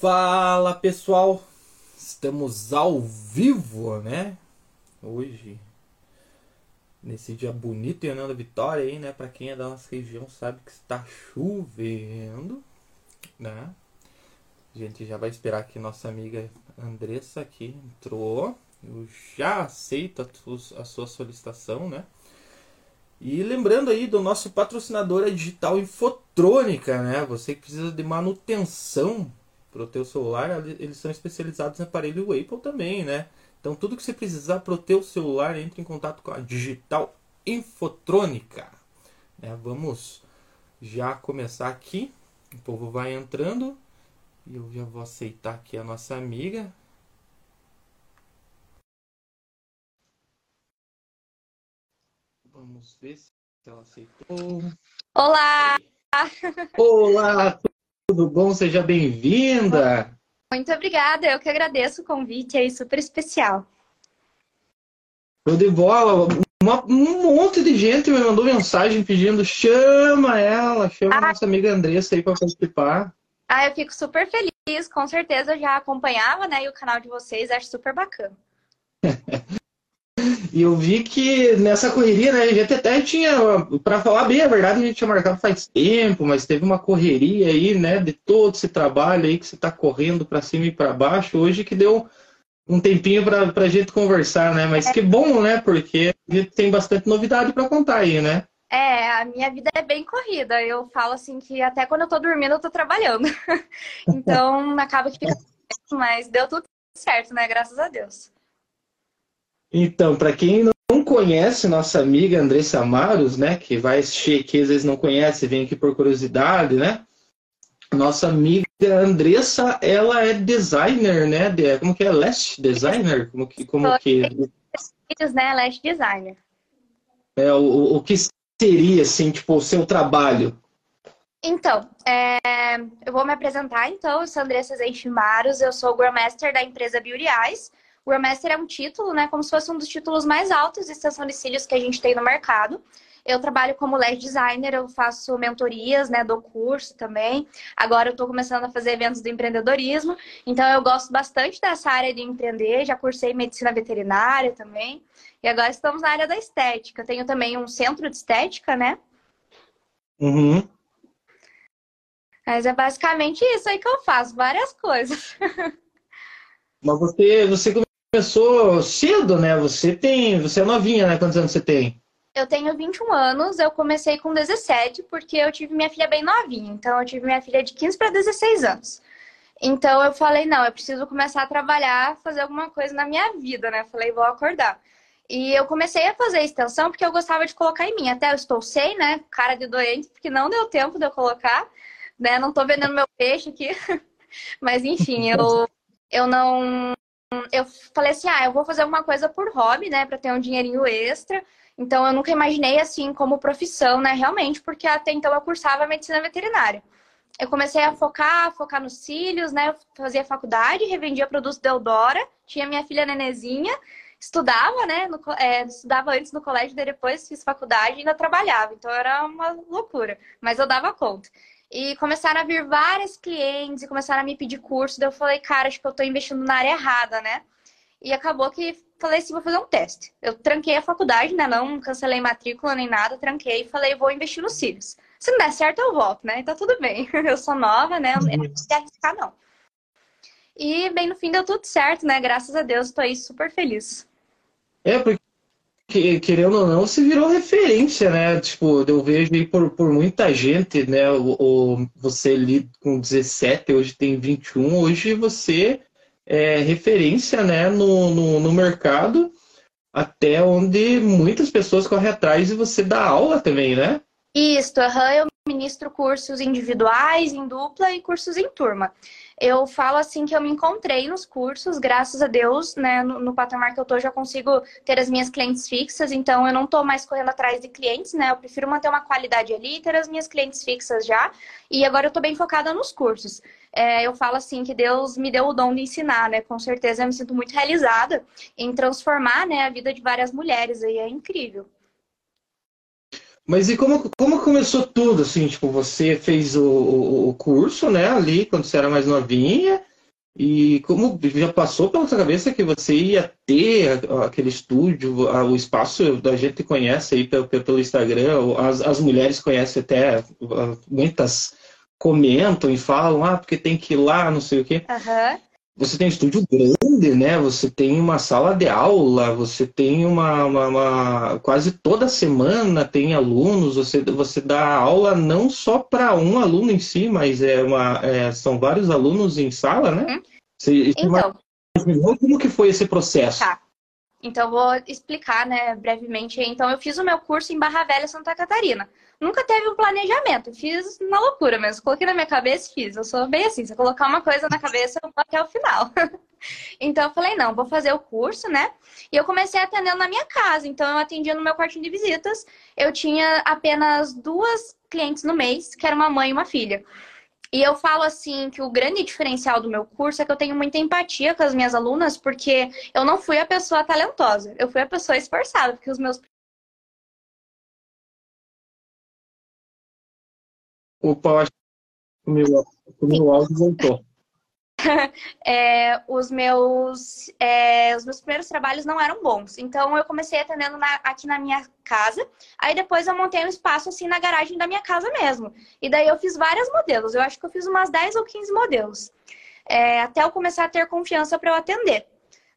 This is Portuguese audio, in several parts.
Fala pessoal, estamos ao vivo, né? Hoje, nesse dia bonito em Ananda Vitória aí, né? Pra quem é da nossa região sabe que está chovendo, né? A gente já vai esperar que nossa amiga Andressa aqui entrou. Eu já aceito a sua solicitação, né? E lembrando aí do nosso patrocinador a Digital Infotrônica, né? Você que precisa de manutenção para o teu celular, eles são especializados em aparelho Apple também, né? Então tudo que você precisar para o teu celular, entre em contato com a Digital Infotrônica. Né? Vamos já começar aqui. O povo vai entrando. E eu já vou aceitar aqui a nossa amiga. Vamos ver se ela aceitou. Olá! Olá, tudo bom? Seja bem-vinda! Muito obrigada, eu que agradeço o convite aí, super especial. Tudo de bola! Uma, um monte de gente me mandou mensagem pedindo chama ela, chama ah. a nossa amiga Andressa aí para participar. Ah, eu fico super feliz, com certeza eu já acompanhava, né, e o canal de vocês, acho super bacana. E eu vi que nessa correria, né, a gente até tinha, para falar bem a verdade, a gente tinha marcado faz tempo, mas teve uma correria aí, né, de todo esse trabalho aí que você está correndo para cima e para baixo, hoje que deu um tempinho para a gente conversar, né? Mas é. que bom, né? Porque a gente tem bastante novidade para contar aí, né? É, a minha vida é bem corrida. Eu falo assim que até quando eu tô dormindo eu tô trabalhando. então acaba que fica mas deu tudo certo, né? Graças a Deus. Então, para quem não conhece nossa amiga Andressa Amaros, né, que vai assistir aqui, às vezes não conhece, vem aqui por curiosidade, né? Nossa amiga Andressa, ela é designer, né? De, como que é? Last designer? Como que, como que... né? Last designer. É, o, o que seria, assim, tipo, o seu trabalho? Então, é, eu vou me apresentar, então. Eu sou Andressa Zeixmaros, eu sou o Grandmaster da empresa Beauty Eyes. O Grandmaster é um título, né? Como se fosse um dos títulos mais altos de extensão de cílios que a gente tem no mercado. Eu trabalho como LED designer, eu faço mentorias, né? Dou curso também. Agora eu estou começando a fazer eventos do empreendedorismo. Então eu gosto bastante dessa área de empreender. Já cursei medicina veterinária também. E agora estamos na área da estética. Tenho também um centro de estética, né? Uhum. Mas é basicamente isso aí que eu faço, várias coisas. Mas você, você começou cedo, né? Você tem, você é novinha, né? Quantos anos você tem? Eu tenho 21 anos, eu comecei com 17 porque eu tive minha filha bem novinha. Então eu tive minha filha de 15 para 16 anos. Então eu falei, não, eu preciso começar a trabalhar, fazer alguma coisa na minha vida, né? Falei, vou acordar. E eu comecei a fazer extensão porque eu gostava de colocar em mim. Até eu estou sem, né? Cara de doente, porque não deu tempo de eu colocar, né? Não tô vendendo meu peixe aqui. Mas enfim, eu, eu não eu falei assim, ah, eu vou fazer alguma coisa por hobby, né, para ter um dinheirinho extra. Então eu nunca imaginei assim como profissão, né, realmente, porque até então eu cursava medicina veterinária. Eu comecei a focar, focar nos cílios, né? Eu fazia faculdade, revendia produtos da Eudora, tinha minha filha nenezinha, estudava, né? No, é, estudava antes no colégio, depois fiz faculdade e ainda trabalhava. Então era uma loucura, mas eu dava conta. E começaram a vir várias clientes e começaram a me pedir curso. Daí eu falei, cara, acho que eu tô investindo na área errada, né? E acabou que falei assim, vou fazer um teste. Eu tranquei a faculdade, né? Não cancelei matrícula nem nada, tranquei e falei, vou investir nos cílios. Se não der certo, eu volto, né? Então tudo bem. Eu sou nova, né? Eu não preciso arriscar, não. E bem no fim deu tudo certo, né? Graças a Deus, tô aí super feliz. É, porque que, querendo ou não, se virou referência, né? Tipo, eu vejo aí por, por muita gente, né? O, o, você ali com 17, hoje tem 21, hoje você é referência, né, no, no, no mercado, até onde muitas pessoas correm atrás e você dá aula também, né? Isso, uhum, eu ministro cursos individuais, em dupla e cursos em turma eu falo assim que eu me encontrei nos cursos, graças a Deus, né? No, no, patamar que eu tô, já consigo ter as minhas clientes fixas, então eu não tô mais correndo atrás de clientes, né? Eu prefiro manter uma qualidade ali e ter as minhas clientes fixas já. E agora eu tô bem focada nos cursos. É, eu falo assim que Deus me deu o dom de ensinar, né? Com certeza eu me sinto muito realizada em transformar né, a vida de várias mulheres aí, é incrível. Mas e como, como começou tudo, assim, tipo, você fez o, o, curso, né, ali, quando você era mais novinha, E como já passou pela sua cabeça que você ia ter aquele estúdio, o espaço da gente conhece aí pelo, pelo Instagram, as, as mulheres conhecem até, muitas comentam e falam, ah, porque tem que ir lá, não sei o quê. Uhum. Você tem um estúdio grande, né? Você tem uma sala de aula, você tem uma, uma, uma... quase toda semana tem alunos, você, você dá aula não só para um aluno em si, mas é uma, é, são vários alunos em sala, né? Uhum. Você, então, como que foi esse processo? Tá. Então, vou explicar, né, brevemente. Então, eu fiz o meu curso em Barra Velha, Santa Catarina nunca teve um planejamento. Fiz na loucura mesmo. Coloquei na minha cabeça e fiz. Eu sou bem assim, se eu colocar uma coisa na cabeça, eu vou até o final. então eu falei, não, vou fazer o curso, né? E eu comecei atendendo na minha casa. Então eu atendia no meu quartinho de visitas. Eu tinha apenas duas clientes no mês, que era uma mãe e uma filha. E eu falo assim que o grande diferencial do meu curso é que eu tenho muita empatia com as minhas alunas, porque eu não fui a pessoa talentosa, eu fui a pessoa esforçada, porque os meus Opa, acho que o meu, o meu áudio voltou. é, os, meus, é, os meus primeiros trabalhos não eram bons. Então eu comecei atendendo na, aqui na minha casa. Aí depois eu montei um espaço assim na garagem da minha casa mesmo. E daí eu fiz vários modelos. Eu acho que eu fiz umas 10 ou 15 modelos. É, até eu começar a ter confiança para eu atender.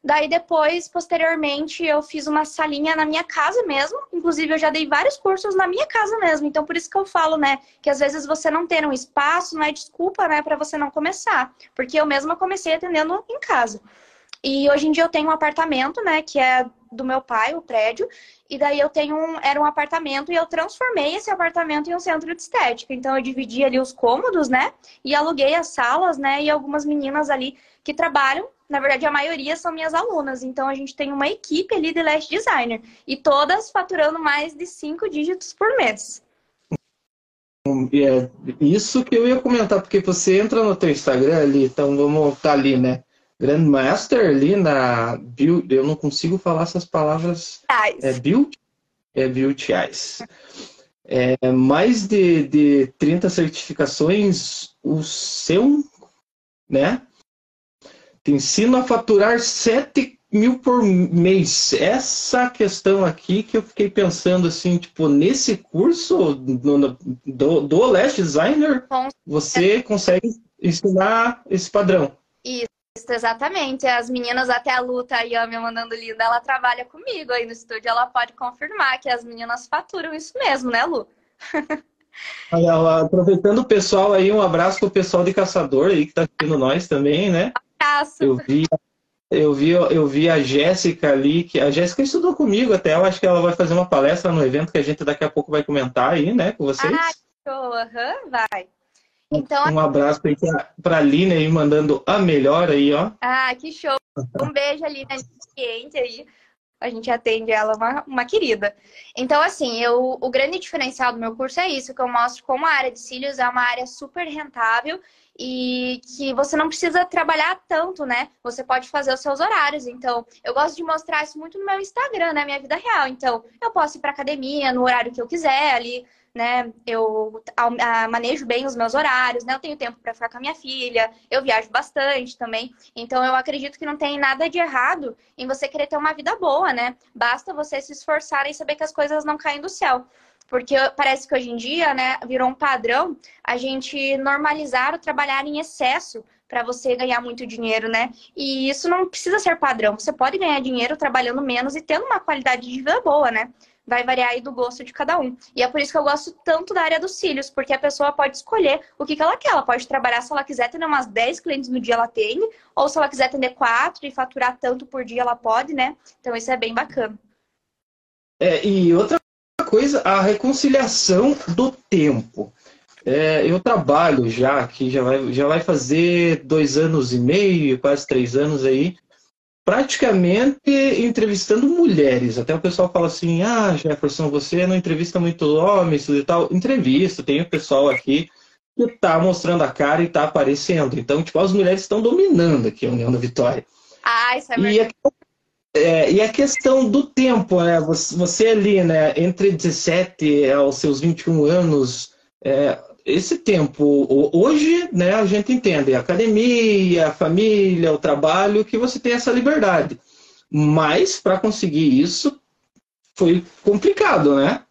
Daí depois, posteriormente, eu fiz uma salinha na minha casa mesmo. Inclusive, eu já dei vários cursos na minha casa mesmo. Então, por isso que eu falo, né, que às vezes você não ter um espaço não é desculpa, né, para você não começar. Porque eu mesma comecei atendendo em casa. E hoje em dia eu tenho um apartamento, né, que é do meu pai, o prédio, e daí eu tenho um, era um apartamento e eu transformei esse apartamento em um centro de estética. Então eu dividi ali os cômodos, né, e aluguei as salas, né, e algumas meninas ali que trabalham na verdade, a maioria são minhas alunas. Então, a gente tem uma equipe ali de Lash Designer. E todas faturando mais de cinco dígitos por mês. É isso que eu ia comentar, porque você entra no teu Instagram ali, então vamos estar ali, né? Grandmaster ali na Build, eu não consigo falar essas palavras. É Build? É Build Eyes. É, mais de, de 30 certificações, o seu, né? Te ensino a faturar 7 mil por mês. Essa questão aqui que eu fiquei pensando assim, tipo, nesse curso do, do, do Last Designer, você consegue ensinar esse padrão. Isso. Exatamente. As meninas até a Luta aí, ó, me mandando linda, ela trabalha comigo aí no estúdio. Ela pode confirmar que as meninas faturam isso mesmo, né, Lu? Aproveitando o pessoal aí, um abraço pro pessoal de Caçador aí que tá assistindo nós também, né? Abraço. Eu vi, eu vi, eu vi a Jéssica ali, que a Jéssica estudou comigo até, eu acho que ela vai fazer uma palestra no evento que a gente daqui a pouco vai comentar aí, né, com vocês. Ah, show, uhum, vai. Então, um abraço aí para a Lina aí, mandando a melhor aí, ó. Ah, que show. Um beijo ali na cliente aí. A gente atende ela, uma, uma querida. Então, assim, eu, o grande diferencial do meu curso é isso, que eu mostro como a área de cílios é uma área super rentável e que você não precisa trabalhar tanto, né? Você pode fazer os seus horários. Então, eu gosto de mostrar isso muito no meu Instagram, né? Minha vida real. Então, eu posso ir para academia no horário que eu quiser ali, né? Eu manejo bem os meus horários, né? Eu tenho tempo para ficar com a minha filha, eu viajo bastante também. Então, eu acredito que não tem nada de errado em você querer ter uma vida boa, né? Basta você se esforçar e saber que as coisas não caem do céu. Porque parece que hoje em dia, né, virou um padrão a gente normalizar o trabalhar em excesso para você ganhar muito dinheiro, né? E isso não precisa ser padrão. Você pode ganhar dinheiro trabalhando menos e tendo uma qualidade de vida boa, né? Vai variar aí do gosto de cada um. E é por isso que eu gosto tanto da área dos cílios, porque a pessoa pode escolher o que, que ela quer. Ela pode trabalhar se ela quiser ter umas 10 clientes no dia, ela tem, ou se ela quiser atender 4 e faturar tanto por dia, ela pode, né? Então isso é bem bacana. É, e outra coisa, a reconciliação do tempo. É, eu trabalho já aqui, já vai, já vai fazer dois anos e meio, quase três anos aí, praticamente entrevistando mulheres. Até o pessoal fala assim: ah, Jefferson, você não entrevista muito homens e tal. Entrevista, tem o pessoal aqui que está mostrando a cara e está aparecendo. Então, tipo, as mulheres estão dominando aqui a União da Vitória. Ah, isso é verdade. E é, e a questão do tempo, né? Você, você ali, né, entre 17 aos seus 21 anos, é, esse tempo, hoje, né, a gente entende a academia, a família, o trabalho, que você tem essa liberdade. Mas para conseguir isso foi complicado, né?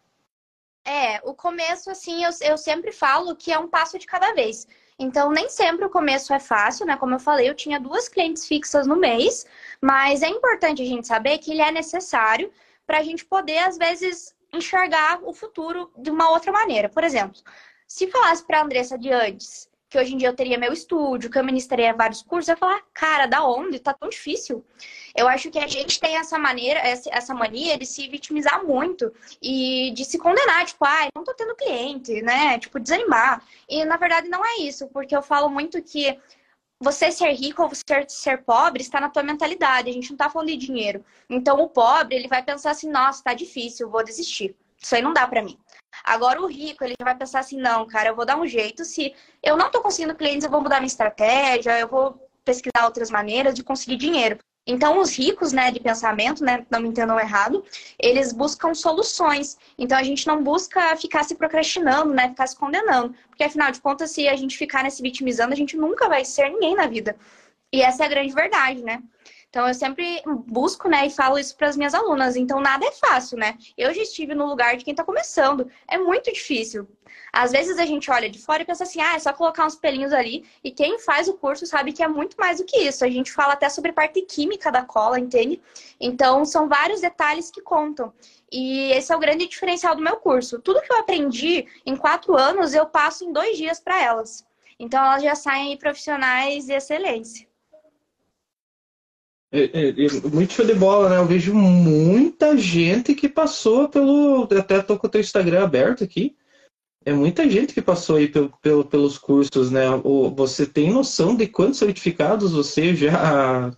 É, o começo, assim, eu, eu sempre falo que é um passo de cada vez. Então, nem sempre o começo é fácil, né? Como eu falei, eu tinha duas clientes fixas no mês, mas é importante a gente saber que ele é necessário para a gente poder, às vezes, enxergar o futuro de uma outra maneira. Por exemplo, se falasse para a Andressa de antes que hoje em dia eu teria meu estúdio, que eu ministraria vários cursos, eu ia falar, cara, da onde? Tá tão difícil. Eu acho que a gente tem essa maneira, essa mania de se vitimizar muito e de se condenar, tipo, ai, ah, não tô tendo cliente, né? Tipo, desanimar. E na verdade não é isso, porque eu falo muito que você ser rico ou você ser pobre está na tua mentalidade. A gente não tá falando de dinheiro. Então o pobre, ele vai pensar assim, nossa, tá difícil, vou desistir. Isso aí não dá para mim. Agora o rico, ele vai pensar assim, não, cara, eu vou dar um jeito. Se eu não tô conseguindo clientes, eu vou mudar minha estratégia, eu vou pesquisar outras maneiras de conseguir dinheiro. Então, os ricos, né, de pensamento, né, não me entendam errado, eles buscam soluções. Então, a gente não busca ficar se procrastinando, né, ficar se condenando. Porque, afinal de contas, se a gente ficar nesse vitimizando, a gente nunca vai ser ninguém na vida. E essa é a grande verdade, né? Então, eu sempre busco, né, e falo isso para as minhas alunas. Então, nada é fácil, né? Eu já estive no lugar de quem está começando. É muito difícil. Às vezes a gente olha de fora e pensa assim, ah, é só colocar uns pelinhos ali. E quem faz o curso sabe que é muito mais do que isso. A gente fala até sobre parte química da cola, entende? Então, são vários detalhes que contam. E esse é o grande diferencial do meu curso. Tudo que eu aprendi em quatro anos, eu passo em dois dias para elas. Então, elas já saem profissionais de excelência. É, é, é, muito show de bola, né? Eu vejo muita gente que passou pelo. Até tô com o teu Instagram aberto aqui. É muita gente que passou aí pelo, pelo, pelos cursos, né? Você tem noção de quantos certificados você já,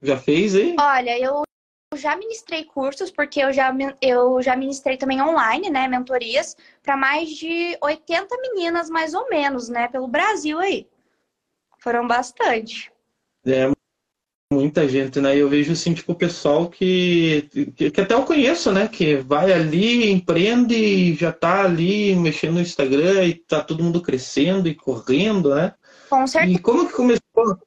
já fez aí? Olha, eu já ministrei cursos, porque eu já, eu já ministrei também online, né? Mentorias, para mais de 80 meninas, mais ou menos, né? Pelo Brasil aí. Foram bastante. É, muita gente, né? Eu vejo assim, tipo, o pessoal que, que, que, até eu conheço, né? Que vai ali, empreende e já tá ali mexendo no Instagram e tá todo mundo crescendo e correndo, né? Com certeza. E como que começou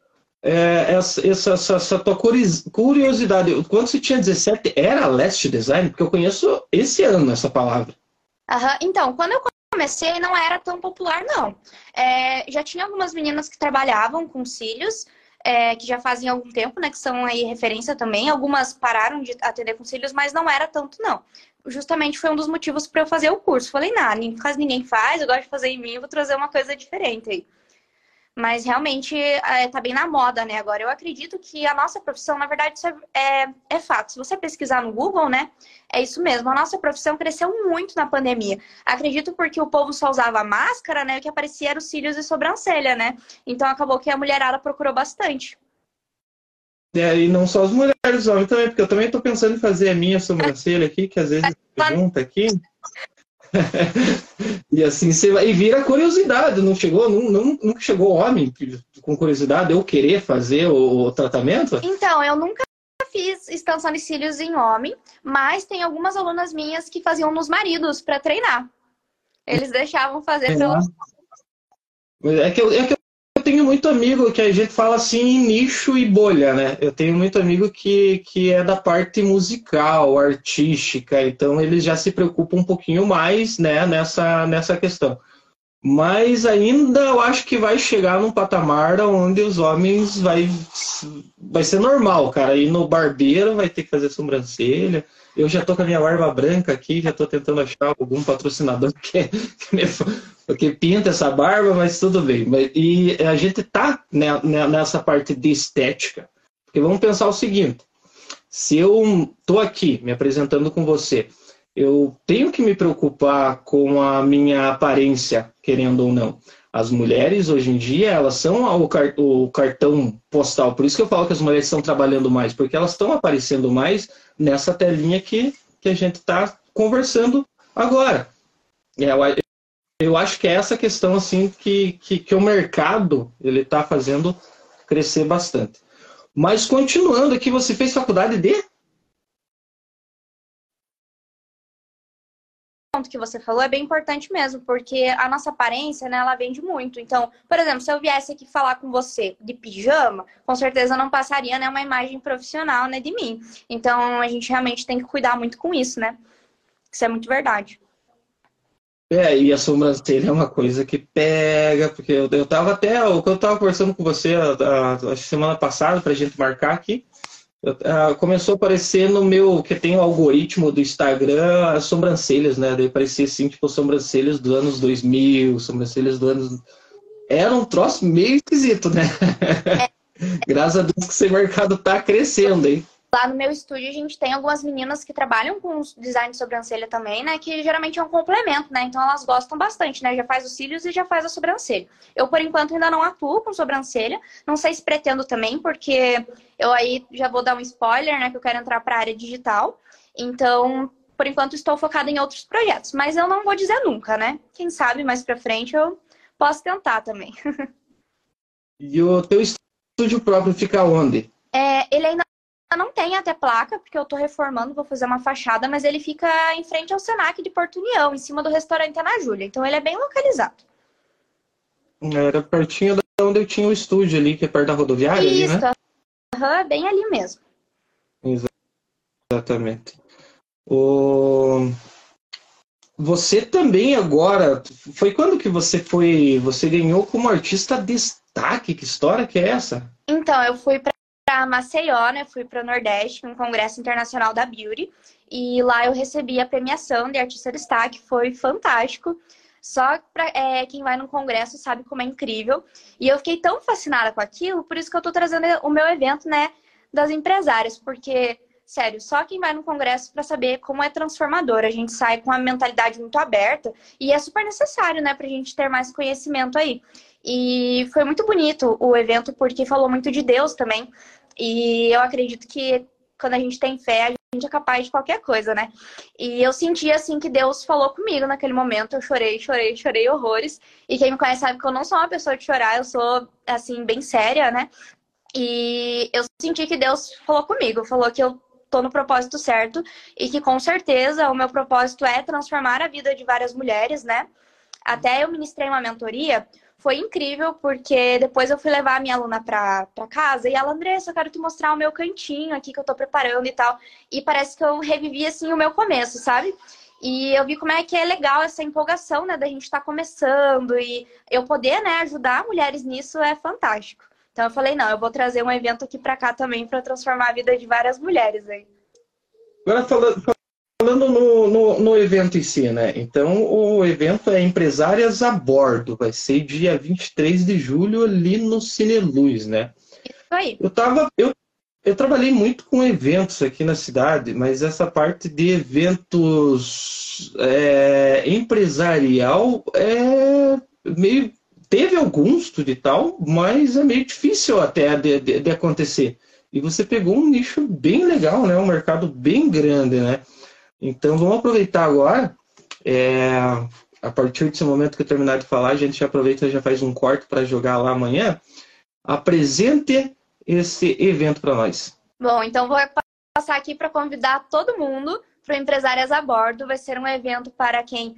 é, essa, essa, essa, tua curiosidade? Quando você tinha 17, era Last Design? Porque eu conheço esse ano essa palavra. Uhum. Então, quando eu comecei, não era tão popular, não. É, já tinha algumas meninas que trabalhavam com cílios, é, que já fazem algum tempo, né? Que são aí referência também. Algumas pararam de atender conselhos, mas não era tanto, não. Justamente foi um dos motivos para eu fazer o curso. Falei, nada, quase ninguém faz, eu gosto de fazer em mim, vou trazer uma coisa diferente aí. Mas realmente é, tá bem na moda, né? Agora, eu acredito que a nossa profissão, na verdade, isso é, é, é, fato. Se você pesquisar no Google, né? É isso mesmo. A nossa profissão cresceu muito na pandemia. Acredito porque o povo só usava máscara, né? O que aparecia era os cílios e sobrancelha, né? Então acabou que a mulherada procurou bastante. É, e não só as mulheres, homens também, porque eu também tô pensando em fazer a minha sobrancelha aqui, que às vezes junta aqui. e assim você vai, e vira curiosidade, não chegou, não, não, nunca chegou homem com curiosidade eu querer fazer o, o tratamento? Então, eu nunca fiz extensão de cílios em homem, mas tem algumas alunas minhas que faziam nos maridos para treinar. Eles deixavam fazer é. pelo. É que, eu, é que eu tenho muito amigo que a gente fala assim nicho e bolha, né? Eu tenho muito amigo que, que é da parte musical, artística, então eles já se preocupam um pouquinho mais né, nessa, nessa questão. Mas ainda eu acho que vai chegar num patamar onde os homens vai, vai ser normal, cara. Ir no barbeiro vai ter que fazer sobrancelha. Eu já tô com a minha barba branca aqui, já tô tentando achar algum patrocinador que, que pinta essa barba, mas tudo bem. E a gente tá nessa parte de estética. Porque vamos pensar o seguinte: se eu tô aqui me apresentando com você, eu tenho que me preocupar com a minha aparência, querendo ou não. As mulheres, hoje em dia, elas são o cartão postal. Por isso que eu falo que as mulheres estão trabalhando mais, porque elas estão aparecendo mais nessa telinha que, que a gente está conversando agora. É, eu acho que é essa questão assim que, que, que o mercado ele está fazendo crescer bastante. Mas continuando aqui, você fez faculdade de? Ponto que você falou é bem importante mesmo, porque a nossa aparência, né, ela vende muito. Então, por exemplo, se eu viesse aqui falar com você de pijama, com certeza não passaria, né, uma imagem profissional, né, de mim. Então, a gente realmente tem que cuidar muito com isso, né? Isso é muito verdade. É, e a sobrancelha é uma coisa que pega, porque eu, eu tava até, que eu tava conversando com você a, a, a semana passada pra gente marcar aqui, eu, a, começou a aparecer no meu, que tem o algoritmo do Instagram, as sobrancelhas, né? Daí parecia assim, tipo, sobrancelhas dos anos 2000, sobrancelhas do anos... Era um troço meio esquisito, né? É. Graças a Deus que esse mercado tá crescendo, hein? Lá no meu estúdio a gente tem algumas meninas que trabalham com design de sobrancelha também, né? Que geralmente é um complemento, né? Então elas gostam bastante, né? Já faz os cílios e já faz a sobrancelha. Eu, por enquanto, ainda não atuo com sobrancelha. Não sei se pretendo também, porque eu aí já vou dar um spoiler, né? Que eu quero entrar para a área digital. Então, por enquanto, estou focada em outros projetos. Mas eu não vou dizer nunca, né? Quem sabe mais para frente eu posso tentar também. e o teu estúdio próprio fica onde? É, ele ainda não tem até placa, porque eu tô reformando, vou fazer uma fachada, mas ele fica em frente ao Senac de Porto União, em cima do restaurante Ana Júlia. Então ele é bem localizado. Era pertinho de onde eu tinha o estúdio ali, que é perto da rodoviária Isso, ali, né? Uhum, bem ali mesmo. Exatamente. O... Você também agora, foi quando que você foi, você ganhou como artista destaque? Que história que é essa? Então, eu fui para Maceió, né? Fui para o Nordeste, um congresso internacional da Beauty. E lá eu recebi a premiação de artista destaque, foi fantástico. Só para é, quem vai no congresso sabe como é incrível. E eu fiquei tão fascinada com aquilo, por isso que eu estou trazendo o meu evento, né, das empresárias, porque sério, só quem vai no congresso para saber como é transformador. A gente sai com uma mentalidade muito aberta e é super necessário, né, para a gente ter mais conhecimento aí. E foi muito bonito o evento porque falou muito de Deus também. E eu acredito que quando a gente tem fé, a gente é capaz de qualquer coisa, né? E eu senti assim que Deus falou comigo naquele momento. Eu chorei, chorei, chorei horrores. E quem me conhece sabe que eu não sou uma pessoa de chorar, eu sou assim bem séria, né? E eu senti que Deus falou comigo, falou que eu tô no propósito certo e que com certeza o meu propósito é transformar a vida de várias mulheres, né? Até eu ministrei uma mentoria foi incrível, porque depois eu fui levar a minha aluna pra, pra casa e ela, Andressa, eu quero te mostrar o meu cantinho aqui que eu tô preparando e tal. E parece que eu revivi, assim, o meu começo, sabe? E eu vi como é que é legal essa empolgação, né, da gente estar tá começando e eu poder, né, ajudar mulheres nisso é fantástico. Então eu falei, não, eu vou trazer um evento aqui para cá também para transformar a vida de várias mulheres aí. Agora falando, Falando no, no, no, evento em si, né? Então, o evento é Empresárias a Bordo. Vai ser dia 23 de julho ali no Cine Luz, né? Isso aí. Eu, tava, eu, eu trabalhei muito com eventos aqui na cidade, mas essa parte de eventos é, empresarial é meio. Teve alguns, tudo e tal, mas é meio difícil até de, de, de acontecer. E você pegou um nicho bem legal, né? Um mercado bem grande, né? Então vamos aproveitar agora. É, a partir desse momento que eu terminar de falar, a gente já aproveita e já faz um corte para jogar lá amanhã. Apresente esse evento para nós. Bom, então vou passar aqui para convidar todo mundo para o Empresárias a Bordo. Vai ser um evento para quem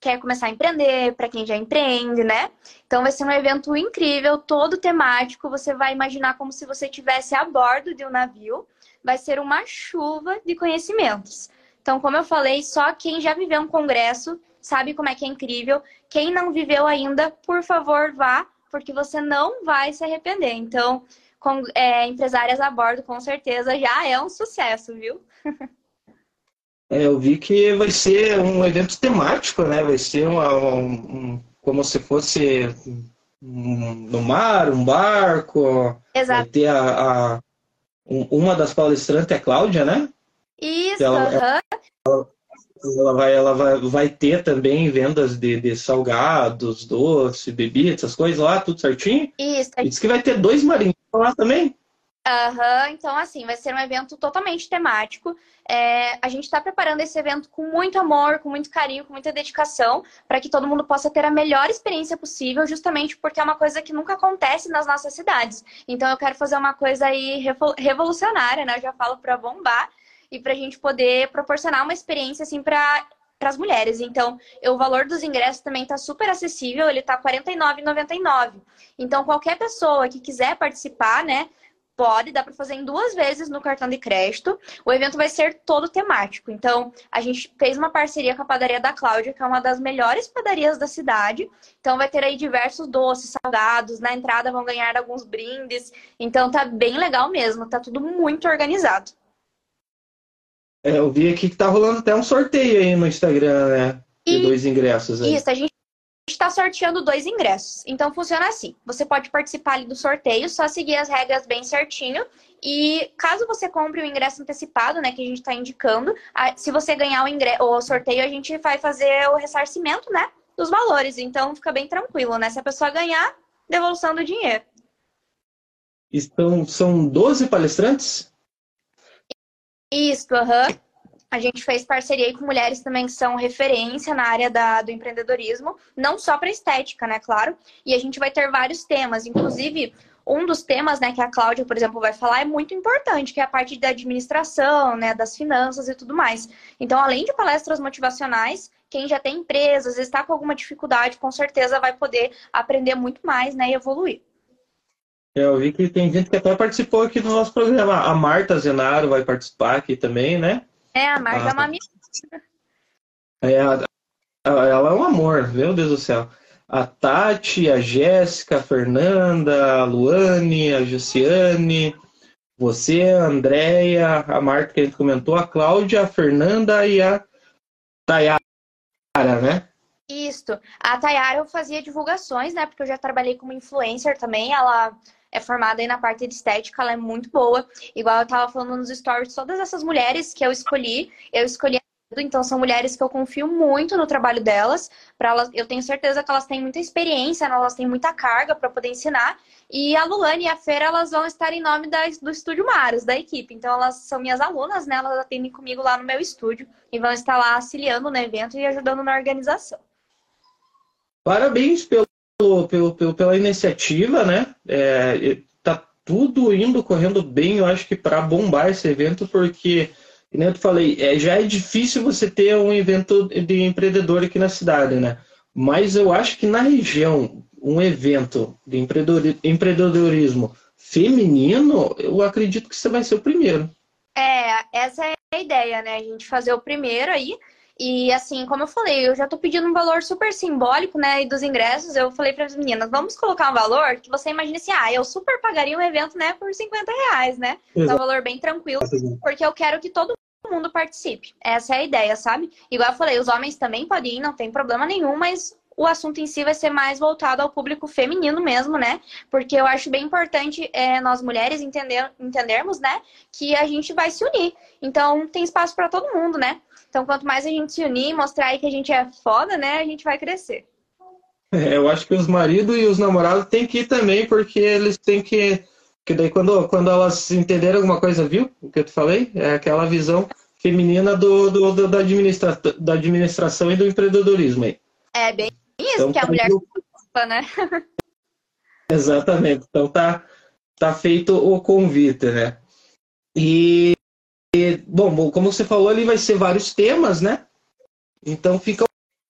quer começar a empreender, para quem já empreende, né? Então vai ser um evento incrível, todo temático. Você vai imaginar como se você estivesse a bordo de um navio. Vai ser uma chuva de conhecimentos. Então, como eu falei, só quem já viveu um congresso sabe como é que é incrível. Quem não viveu ainda, por favor, vá, porque você não vai se arrepender. Então, com, é, empresárias a bordo, com certeza, já é um sucesso, viu? É, eu vi que vai ser um evento temático, né? Vai ser uma, um, um, como se fosse um, no mar, um barco. Exato. Vai ter a, a uma das palestrantes é a Cláudia, né? Isso, ela, ela, ela, vai, ela vai, vai ter também vendas de, de salgados, doce, bebidas, essas coisas lá, tudo certinho? Isso. E diz que vai ter dois marinhos lá também. Aham, uhum, então assim, vai ser um evento totalmente temático. É, a gente está preparando esse evento com muito amor, com muito carinho, com muita dedicação, para que todo mundo possa ter a melhor experiência possível, justamente porque é uma coisa que nunca acontece nas nossas cidades. Então eu quero fazer uma coisa aí revolucionária, né? Eu já falo para bombar e para a gente poder proporcionar uma experiência assim para as mulheres. Então, o valor dos ingressos também está super acessível, ele está R$ 49,99. Então, qualquer pessoa que quiser participar, né, Pode, dá para fazer em duas vezes no cartão de crédito. O evento vai ser todo temático. Então, a gente fez uma parceria com a padaria da Cláudia, que é uma das melhores padarias da cidade. Então, vai ter aí diversos doces, salgados. Na entrada vão ganhar alguns brindes. Então, tá bem legal mesmo. Tá tudo muito organizado. É, eu vi aqui que tá rolando até um sorteio aí no Instagram, né? De e... dois ingressos aí. Isso, a gente está sorteando dois ingressos. Então funciona assim: você pode participar ali do sorteio, só seguir as regras bem certinho. E caso você compre o ingresso antecipado, né, que a gente está indicando, se você ganhar o, ingresso, o sorteio, a gente vai fazer o ressarcimento, né, dos valores. Então fica bem tranquilo, né? Se a pessoa ganhar, devolução do dinheiro. Então, são 12 palestrantes? Isso, aham. Uhum. A gente fez parceria com mulheres também que são referência na área da, do empreendedorismo, não só para estética, né, claro. E a gente vai ter vários temas, inclusive um dos temas, né, que a Cláudia, por exemplo, vai falar é muito importante, que é a parte da administração, né, das finanças e tudo mais. Então, além de palestras motivacionais, quem já tem empresas, está com alguma dificuldade, com certeza vai poder aprender muito mais, né, e evoluir. É, eu vi que tem gente que até participou aqui do nosso programa. A Marta Zenaro vai participar aqui também, né? É, a Marta ah, é uma amiga. É, ela é um amor, meu Deus do céu. A Tati, a Jéssica, a Fernanda, a Luane, a Jussiane, você, a Andréia, a Marta que a gente comentou, a Cláudia, a Fernanda e a Tayara, né? Isso. A Tayara eu fazia divulgações, né? Porque eu já trabalhei como influencer também. Ela é formada aí na parte de estética, ela é muito boa. Igual eu tava falando nos stories, todas essas mulheres que eu escolhi, eu escolhi então são mulheres que eu confio muito no trabalho delas, para elas, eu tenho certeza que elas têm muita experiência, né? elas têm muita carga para poder ensinar. E a Lulane e a Feira, elas vão estar em nome da, do Estúdio Maros, da equipe. Então elas são minhas alunas, né? Elas atendem comigo lá no meu estúdio e vão estar lá auxiliando no evento e ajudando na organização. Parabéns pelo pelo, pelo, pela iniciativa, né? É, tá tudo indo correndo bem, eu acho que para bombar esse evento, porque, como eu falei, é, já é difícil você ter um evento de empreendedor aqui na cidade, né? Mas eu acho que na região, um evento de empreendedorismo feminino, eu acredito que você vai ser o primeiro. É, essa é a ideia, né? A gente fazer o primeiro aí. E assim, como eu falei, eu já tô pedindo um valor super simbólico, né? E dos ingressos, eu falei para as meninas, vamos colocar um valor que você imagine assim, ah, eu super pagaria um evento, né, por 50 reais, né? É um valor bem tranquilo, porque eu quero que todo mundo participe. Essa é a ideia, sabe? Igual eu falei, os homens também podem ir, não tem problema nenhum, mas o assunto em si vai ser mais voltado ao público feminino mesmo, né? Porque eu acho bem importante é, nós mulheres entender, entendermos, né, que a gente vai se unir. Então tem espaço para todo mundo, né? Então, quanto mais a gente se unir, mostrar aí que a gente é foda, né? A gente vai crescer. É, eu acho que os maridos e os namorados têm que ir também, porque eles têm que. Porque daí quando, quando elas entenderem alguma coisa, viu? O que eu te falei? É aquela visão feminina do, do, do da, administra, da administração e do empreendedorismo aí. É bem isso então, que a mulher eu... né? Exatamente. Então tá, tá feito o convite, né? E bom, como você falou, ali vai ser vários temas, né? Então fica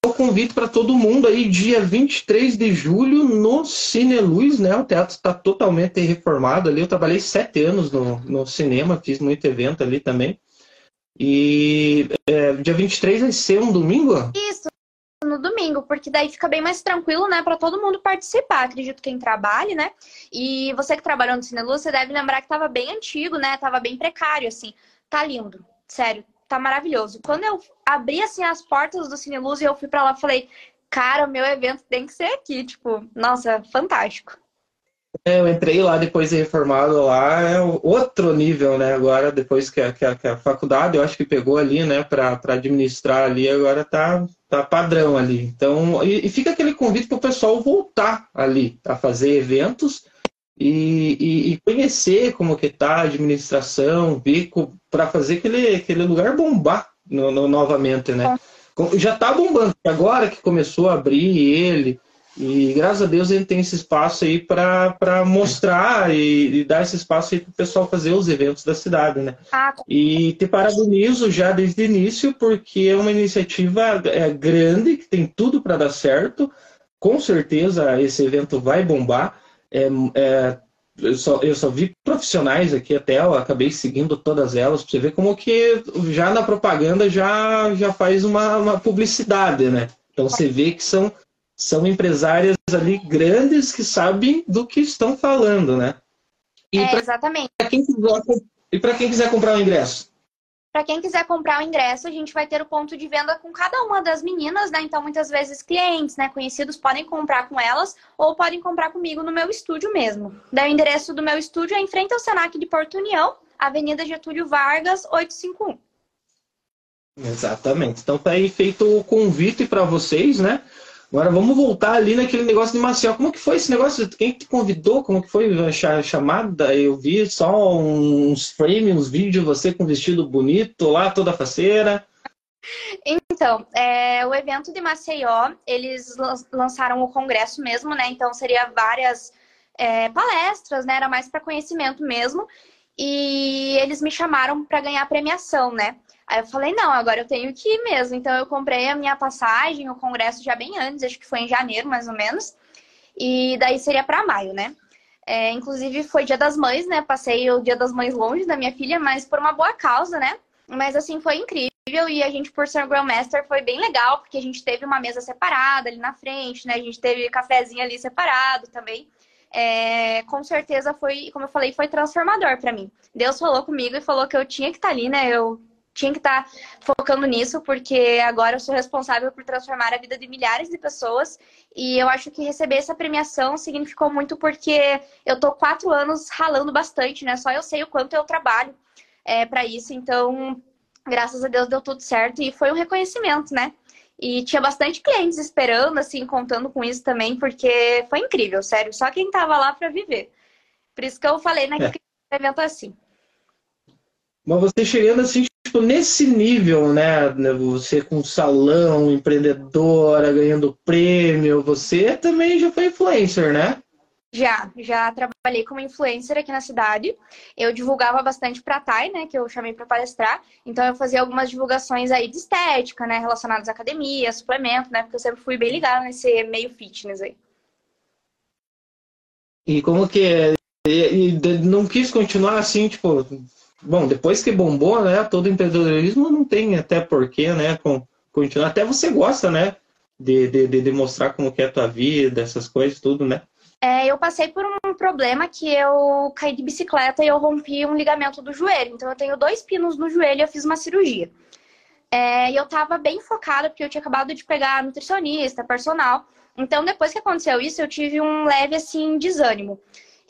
o convite para todo mundo aí, dia 23 de julho, no Cine Luz, né? O teatro está totalmente reformado ali. Eu trabalhei sete anos no, no cinema, fiz muito evento ali também. E é, dia 23 vai ser um domingo? Isso, no domingo, porque daí fica bem mais tranquilo, né, para todo mundo participar. Acredito quem trabalhe, né? E você que trabalhou no Cine Luz, você deve lembrar que estava bem antigo, né? Tava bem precário, assim tá lindo. Sério, tá maravilhoso. Quando eu abri assim as portas do Cine Luz e eu fui para lá, falei, cara, o meu evento tem que ser aqui, tipo, nossa, fantástico. É, eu entrei lá depois de reformado lá, é outro nível, né? Agora, depois que a, que a, que a faculdade, eu acho que pegou ali, né, para administrar ali, agora tá, tá padrão ali. Então, e, e fica aquele convite para o pessoal voltar ali a fazer eventos e, e, e, conhecer como que tá a administração, ver para fazer aquele, aquele lugar bombar no, no novamente, né? Já está bombando. Agora que começou a abrir ele, E graças a Deus gente tem esse espaço aí para mostrar e, e, dar esse espaço aí para o pessoal fazer os eventos da cidade, né? Ah, e te parabenizo já desde o início, porque é uma iniciativa é, grande, que tem tudo para dar certo. Com certeza esse evento vai bombar. É, é, eu, só, eu só vi profissionais aqui até, eu acabei seguindo todas elas, para você ver como que já na propaganda já, já faz uma, uma publicidade, né? Então você vê que são são empresárias ali grandes que sabem do que estão falando, né? E é, pra, exatamente. Pra quem quiser, e para quem quiser comprar o ingresso? Para quem quiser comprar o ingresso, a gente vai ter o ponto de venda com cada uma das meninas, né? Então, muitas vezes, clientes, né, conhecidos podem comprar com elas ou podem comprar comigo no meu estúdio mesmo. Daí, o endereço do meu estúdio é em frente ao Senac de Porto União, Avenida Getúlio Vargas, 851. Exatamente. Então, tá aí feito o convite para vocês, né? Agora vamos voltar ali naquele negócio de Maceió. Como que foi esse negócio? Quem te convidou? Como que foi a chamada? Eu vi só uns frames, uns vídeos, você com vestido bonito lá, toda faceira. Então, é, o evento de Maceió, eles lançaram o congresso mesmo, né? Então seria várias é, palestras, né? Era mais para conhecimento mesmo. E eles me chamaram para ganhar premiação, né? Aí eu falei, não, agora eu tenho que ir mesmo. Então eu comprei a minha passagem, o congresso já bem antes, acho que foi em janeiro mais ou menos. E daí seria para maio, né? É, inclusive foi dia das mães, né? Passei o dia das mães longe da minha filha, mas por uma boa causa, né? Mas assim, foi incrível e a gente, por ser Grandmaster, foi bem legal, porque a gente teve uma mesa separada ali na frente, né? A gente teve cafezinho ali separado também. É, com certeza foi, como eu falei, foi transformador para mim. Deus falou comigo e falou que eu tinha que estar tá ali, né? Eu tinha que estar tá focando nisso, porque agora eu sou responsável por transformar a vida de milhares de pessoas. E eu acho que receber essa premiação significou muito porque eu tô quatro anos ralando bastante, né? Só eu sei o quanto eu trabalho é, para isso. Então, graças a Deus deu tudo certo e foi um reconhecimento, né? E tinha bastante clientes esperando, assim, contando com isso também, porque foi incrível, sério. Só quem tava lá para viver. Por isso que eu falei naquele é. evento assim. Mas você chegando assim, tipo, nesse nível, né? Você com salão, empreendedora, ganhando prêmio, você também já foi influencer, né? Já, já trabalhei como influencer aqui na cidade. Eu divulgava bastante para a Thay, né, que eu chamei para palestrar. Então eu fazia algumas divulgações aí de estética, né, relacionadas à academia, suplemento, né, porque eu sempre fui bem ligada nesse meio fitness aí. E como que é? E, e não quis continuar assim, tipo, bom, depois que bombou, né, todo empreendedorismo não tem até porquê, né, com, continuar. Até você gosta, né, de, de, de demonstrar como que é a tua vida, essas coisas, tudo, né? É, eu passei por um problema que eu caí de bicicleta e eu rompi um ligamento do joelho. Então eu tenho dois pinos no joelho e eu fiz uma cirurgia. É, e eu tava bem focada porque eu tinha acabado de pegar nutricionista, personal. Então depois que aconteceu isso, eu tive um leve assim desânimo.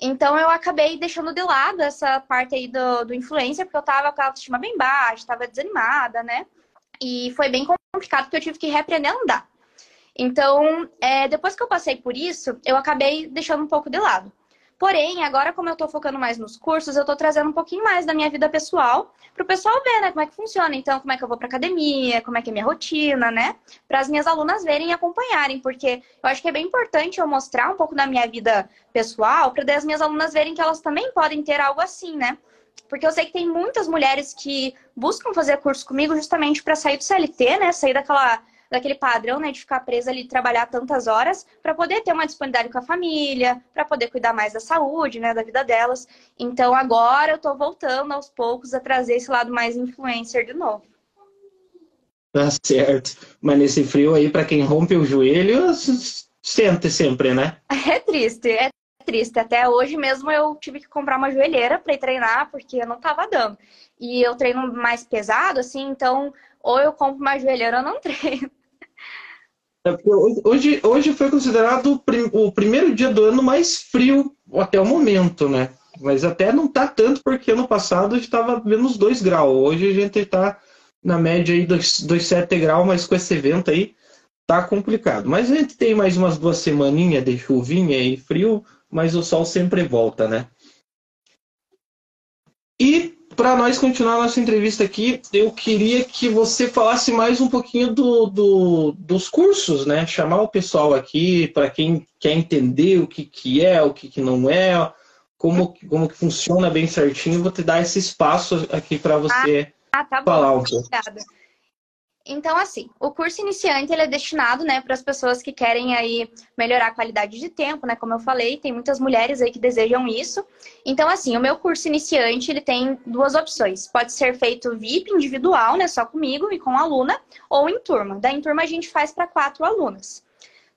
Então eu acabei deixando de lado essa parte aí do, do influencer, porque eu tava com a autoestima bem baixa, tava desanimada, né? E foi bem complicado porque eu tive que reaprender a andar. Então, é, depois que eu passei por isso, eu acabei deixando um pouco de lado. Porém, agora como eu estou focando mais nos cursos, eu estou trazendo um pouquinho mais da minha vida pessoal para o pessoal ver, né, como é que funciona. Então, como é que eu vou para academia, como é que é minha rotina, né? Para as minhas alunas verem e acompanharem, porque eu acho que é bem importante eu mostrar um pouco da minha vida pessoal para as minhas alunas verem que elas também podem ter algo assim, né? Porque eu sei que tem muitas mulheres que buscam fazer curso comigo justamente para sair do CLT, né? Sair daquela daquele padrão, né, de ficar presa ali trabalhar tantas horas para poder ter uma disponibilidade com a família, para poder cuidar mais da saúde, né, da vida delas. Então agora eu tô voltando aos poucos a trazer esse lado mais influencer de novo. Tá certo. Mas nesse frio aí, para quem rompe o joelho, sente sempre, né? É triste, é triste. Até hoje mesmo eu tive que comprar uma joelheira para ir treinar, porque eu não tava dando. E eu treino mais pesado, assim, então ou eu compro uma joelheira ou não treino. É hoje, hoje foi considerado o primeiro dia do ano mais frio até o momento, né? Mas até não tá tanto, porque ano passado estava menos 2 graus. Hoje a gente está na média aí dos 7 graus, mas com esse evento aí tá complicado. Mas a gente tem mais umas duas semaninhas de chuvinha e frio, mas o sol sempre volta, né? E para nós continuar nossa entrevista aqui, eu queria que você falasse mais um pouquinho do, do dos cursos, né? Chamar o pessoal aqui para quem quer entender o que, que é, o que, que não é, como, como que funciona bem certinho. Vou te dar esse espaço aqui para você ah, tá falar um pouco. Obrigada. Então, assim, o curso iniciante ele é destinado, né, para as pessoas que querem aí melhorar a qualidade de tempo, né? Como eu falei, tem muitas mulheres aí que desejam isso. Então, assim, o meu curso iniciante ele tem duas opções. Pode ser feito VIP individual, né, só comigo e com a aluna, ou em turma. Da em turma a gente faz para quatro alunas.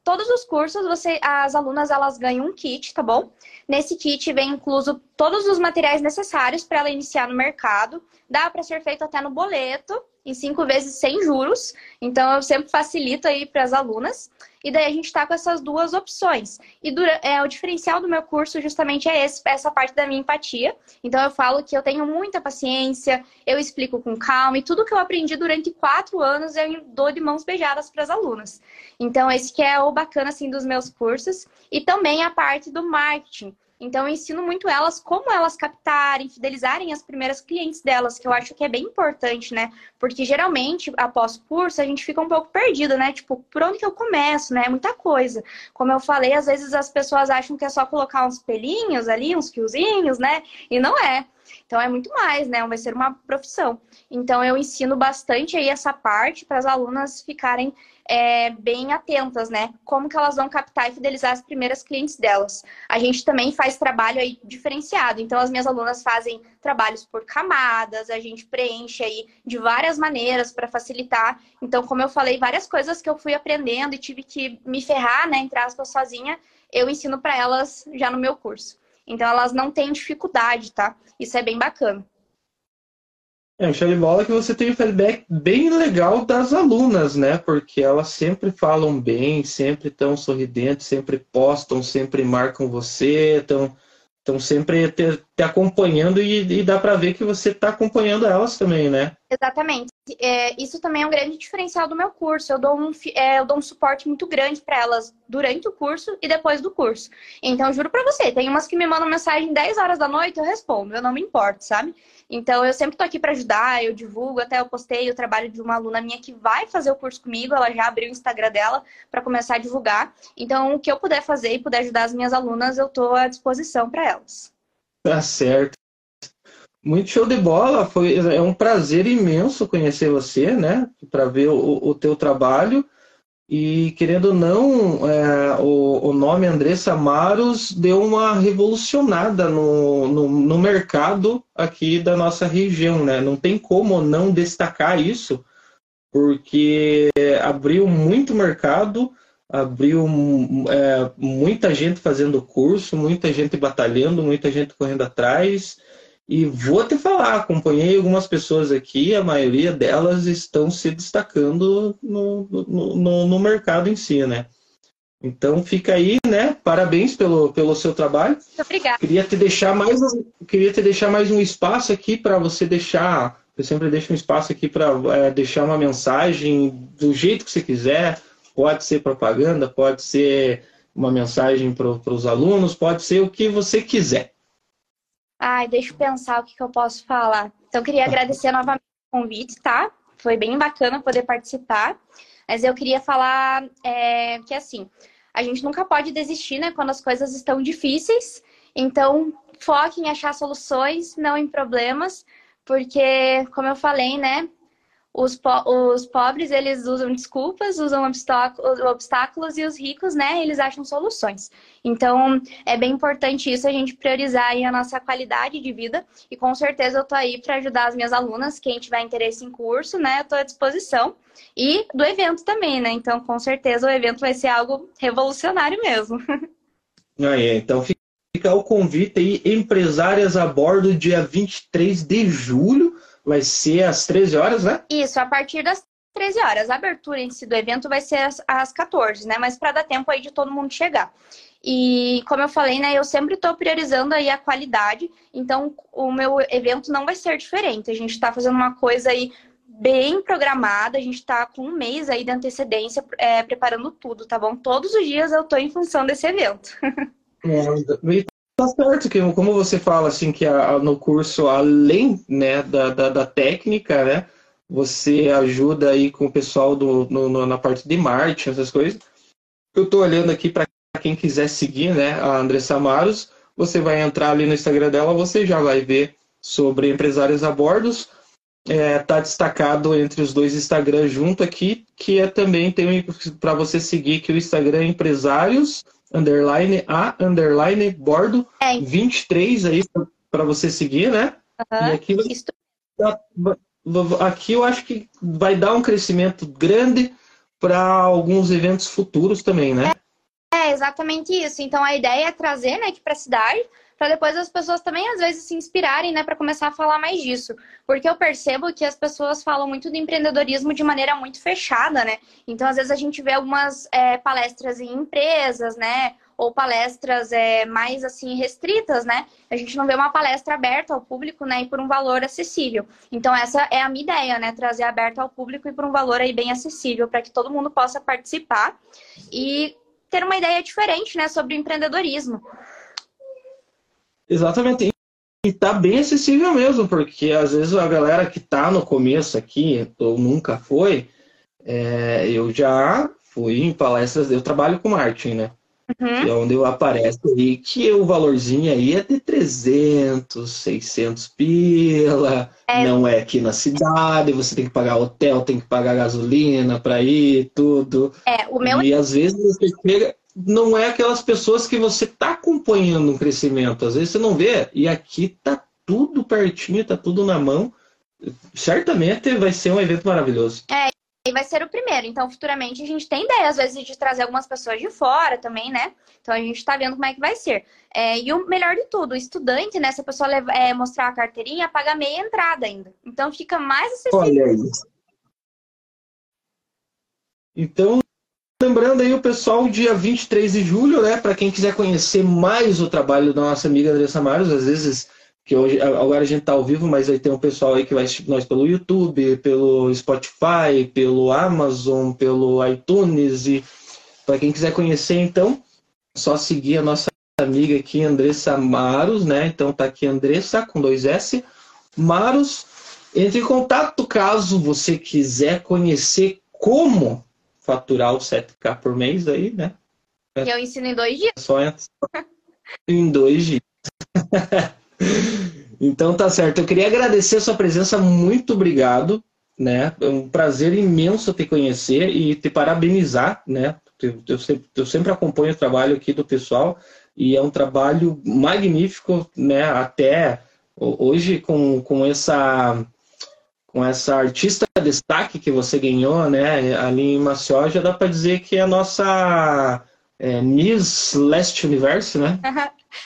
Todos os cursos, você, as alunas elas ganham um kit, tá bom? Nesse kit vem incluso todos os materiais necessários para ela iniciar no mercado. Dá para ser feito até no boleto, em cinco vezes sem juros. Então, eu sempre facilito aí para as alunas. E daí a gente está com essas duas opções. E dura, é, o diferencial do meu curso justamente é esse, essa parte da minha empatia. Então, eu falo que eu tenho muita paciência, eu explico com calma, e tudo que eu aprendi durante quatro anos eu dou de mãos beijadas para as alunas. Então, esse que é o bacana assim, dos meus cursos. E também a parte do marketing. Então, eu ensino muito elas como elas captarem, fidelizarem as primeiras clientes delas, que eu acho que é bem importante, né? Porque geralmente, após curso, a gente fica um pouco perdido, né? Tipo, por onde que eu começo, né? É muita coisa. Como eu falei, às vezes as pessoas acham que é só colocar uns pelinhos ali, uns fiozinhos, né? E não é. Então é muito mais, né? Vai ser uma profissão. Então eu ensino bastante aí essa parte para as alunas ficarem é, bem atentas, né? Como que elas vão captar e fidelizar as primeiras clientes delas. A gente também faz trabalho aí diferenciado. Então, as minhas alunas fazem trabalhos por camadas, a gente preenche aí de várias maneiras para facilitar. Então, como eu falei, várias coisas que eu fui aprendendo e tive que me ferrar, né, entre aspas, sozinha, eu ensino para elas já no meu curso. Então, elas não têm dificuldade, tá? Isso é bem bacana. É, show de bola que você tem um feedback bem legal das alunas, né? Porque elas sempre falam bem, sempre estão sorridentes, sempre postam, sempre marcam você, estão sempre te, acompanhando e, e dá para ver que você está acompanhando elas também, né? Exatamente. É, isso também é um grande diferencial do meu curso. Eu dou um, é, eu dou um suporte muito grande para elas durante o curso e depois do curso. Então, juro para você, tem umas que me mandam mensagem 10 horas da noite, eu respondo, eu não me importo, sabe? Então, eu sempre estou aqui para ajudar, eu divulgo, até eu postei o trabalho de uma aluna minha que vai fazer o curso comigo, ela já abriu o Instagram dela para começar a divulgar. Então, o que eu puder fazer e puder ajudar as minhas alunas, eu estou à disposição para elas. Tá certo. Muito show de bola, foi é um prazer imenso conhecer você, né? Para ver o, o teu trabalho. E querendo ou não, é, o, o, nome Andressa Amaros deu uma revolucionada no, no, no, mercado aqui da nossa região, né? Não tem como não destacar isso, porque abriu muito mercado, abriu é, muita gente fazendo curso, muita gente batalhando, muita gente correndo atrás. E vou te falar, acompanhei algumas pessoas aqui, a maioria delas estão se destacando no, no, no mercado em si, né? Então fica aí, né? Parabéns pelo, pelo seu trabalho. Obrigada. Queria te deixar mais um, queria te deixar mais um espaço aqui para você deixar. Eu sempre deixo um espaço aqui para é, deixar uma mensagem do jeito que você quiser. Pode ser propaganda, pode ser uma mensagem para os alunos, pode ser o que você quiser. Ai, deixa eu pensar o que, que eu posso falar. Então, queria agradecer novamente o convite, tá? Foi bem bacana poder participar. Mas eu queria falar é, que, assim, a gente nunca pode desistir, né? Quando as coisas estão difíceis. Então, foque em achar soluções, não em problemas. Porque, como eu falei, né? Os, po os pobres, eles usam desculpas, usam obstáculos e os ricos, né, eles acham soluções. Então, é bem importante isso, a gente priorizar a nossa qualidade de vida e com certeza eu tô aí para ajudar as minhas alunas, quem tiver interesse em curso, né, eu tô à disposição. E do evento também, né? Então, com certeza o evento vai ser algo revolucionário mesmo. Aí, então fica o convite aí, empresárias a bordo, dia 23 de julho vai ser às 13 horas, né? Isso, a partir das 13 horas. A abertura em si do evento vai ser às, às 14, né? Mas para dar tempo aí de todo mundo chegar. E como eu falei, né, eu sempre estou priorizando aí a qualidade, então o meu evento não vai ser diferente. A gente está fazendo uma coisa aí bem programada, a gente está com um mês aí de antecedência é, preparando tudo, tá bom? Todos os dias eu estou em função desse evento. É, tá certo, que como você fala assim, que a, no curso, além né, da, da, da, técnica, né? Você ajuda aí com o pessoal do, no, na parte de marketing, essas coisas. Eu estou olhando aqui para quem quiser seguir, né? A Andressa Amaros. Você vai entrar ali no Instagram dela, você já vai ver sobre empresários a bordos. É, tá destacado entre os dois Instagrams junto aqui, que é também tem para você seguir que o Instagram é empresários underline a underline bordo é. 23 aí para você seguir, né? Uhum. E aqui, aqui eu acho que vai dar um crescimento grande para alguns eventos futuros também, né? É, é exatamente isso. Então a ideia é trazer né, aqui para a cidade para depois as pessoas também às vezes se inspirarem, né, para começar a falar mais disso. Porque eu percebo que as pessoas falam muito do empreendedorismo de maneira muito fechada, né? Então, às vezes a gente vê algumas é, palestras em empresas, né? Ou palestras é, mais assim restritas, né? A gente não vê uma palestra aberta ao público, né? E por um valor acessível. Então essa é a minha ideia, né? Trazer aberto ao público e por um valor aí bem acessível, para que todo mundo possa participar e ter uma ideia diferente, né? Sobre empreendedorismo. Exatamente. E tá bem acessível mesmo, porque às vezes a galera que tá no começo aqui, ou nunca foi, é, eu já fui em palestras, eu trabalho com marketing, né? Uhum. É onde eu apareço aí que o valorzinho aí é de 300, 600 pila, é. não é aqui na cidade, você tem que pagar hotel, tem que pagar gasolina para ir, tudo. É, o meu... E às vezes você chega, não é aquelas pessoas que você está acompanhando um crescimento. Às vezes você não vê, e aqui tá tudo pertinho, tá tudo na mão. Certamente vai ser um evento maravilhoso. É, e vai ser o primeiro. Então, futuramente, a gente tem ideia, às vezes, de trazer algumas pessoas de fora também, né? Então, a gente está vendo como é que vai ser. É, e o melhor de tudo, o estudante, né? Se a pessoa levar, é, mostrar a carteirinha, paga meia entrada ainda. Então, fica mais acessível. Olha aí. Então, Lembrando aí o pessoal, dia 23 de julho, né? Para quem quiser conhecer mais o trabalho da nossa amiga Andressa Maros, às vezes, que hoje, agora a gente tá ao vivo, mas aí tem um pessoal aí que vai assistir nós pelo YouTube, pelo Spotify, pelo Amazon, pelo iTunes. E para quem quiser conhecer, então, só seguir a nossa amiga aqui, Andressa Maros, né? Então tá aqui Andressa com dois S. Maros, entre em contato caso você quiser conhecer como faturar o 7K por mês aí, né? E eu ensino em dois dias. Só em dois dias. então tá certo. Eu queria agradecer a sua presença, muito obrigado. Né? É um prazer imenso te conhecer e te parabenizar, né? Eu sempre, eu sempre acompanho o trabalho aqui do pessoal e é um trabalho magnífico, né? Até hoje com, com essa com essa artista destaque que você ganhou, né, ali em Maceió, já dá para dizer que é a nossa é, Miss Leste Universo, né?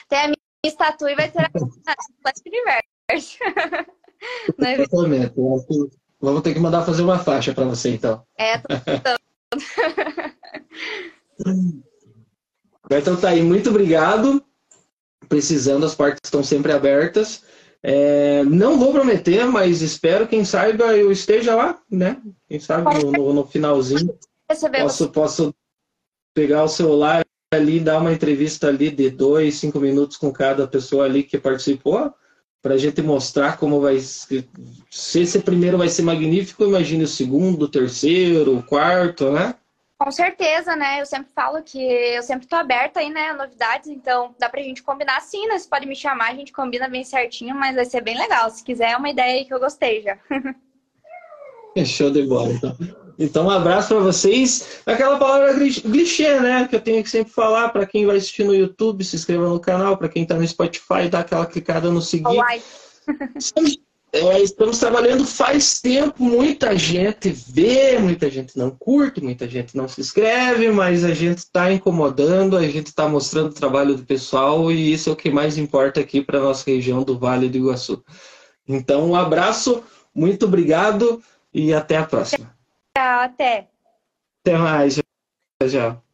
Tem a Miss Tatu e vai ter a Leste Universo. É Exatamente. Vamos ter que mandar fazer uma faixa para você, então. É, tô. Então tá aí, muito obrigado. Precisando, as portas estão sempre abertas. É, não vou prometer, mas espero, quem saiba, eu esteja lá, né? Quem sabe no, no, no finalzinho. Posso, posso pegar o celular ali, dar uma entrevista ali de dois, cinco minutos com cada pessoa ali que participou, para a gente mostrar como vai ser. Se esse primeiro vai ser magnífico, imagine o segundo, o terceiro, o quarto, né? Com certeza, né? Eu sempre falo que eu sempre tô aberta aí, né, a novidades, então dá pra gente combinar sim, né? Você pode me chamar, a gente combina bem certinho, mas vai ser bem legal. Se quiser, é uma ideia aí que eu gostei já. Show de bola, então. Então, um abraço para vocês. Aquela palavra clichê, né? Que eu tenho que sempre falar para quem vai assistir no YouTube, se inscreva no canal. Para quem está no Spotify, dá aquela clicada no seguir. É, estamos trabalhando faz tempo, muita gente vê, muita gente não curte, muita gente não se inscreve, mas a gente está incomodando, a gente está mostrando o trabalho do pessoal e isso é o que mais importa aqui para a nossa região do Vale do Iguaçu. Então, um abraço, muito obrigado e até a próxima. Tchau, até. Até mais. Tchau, tchau.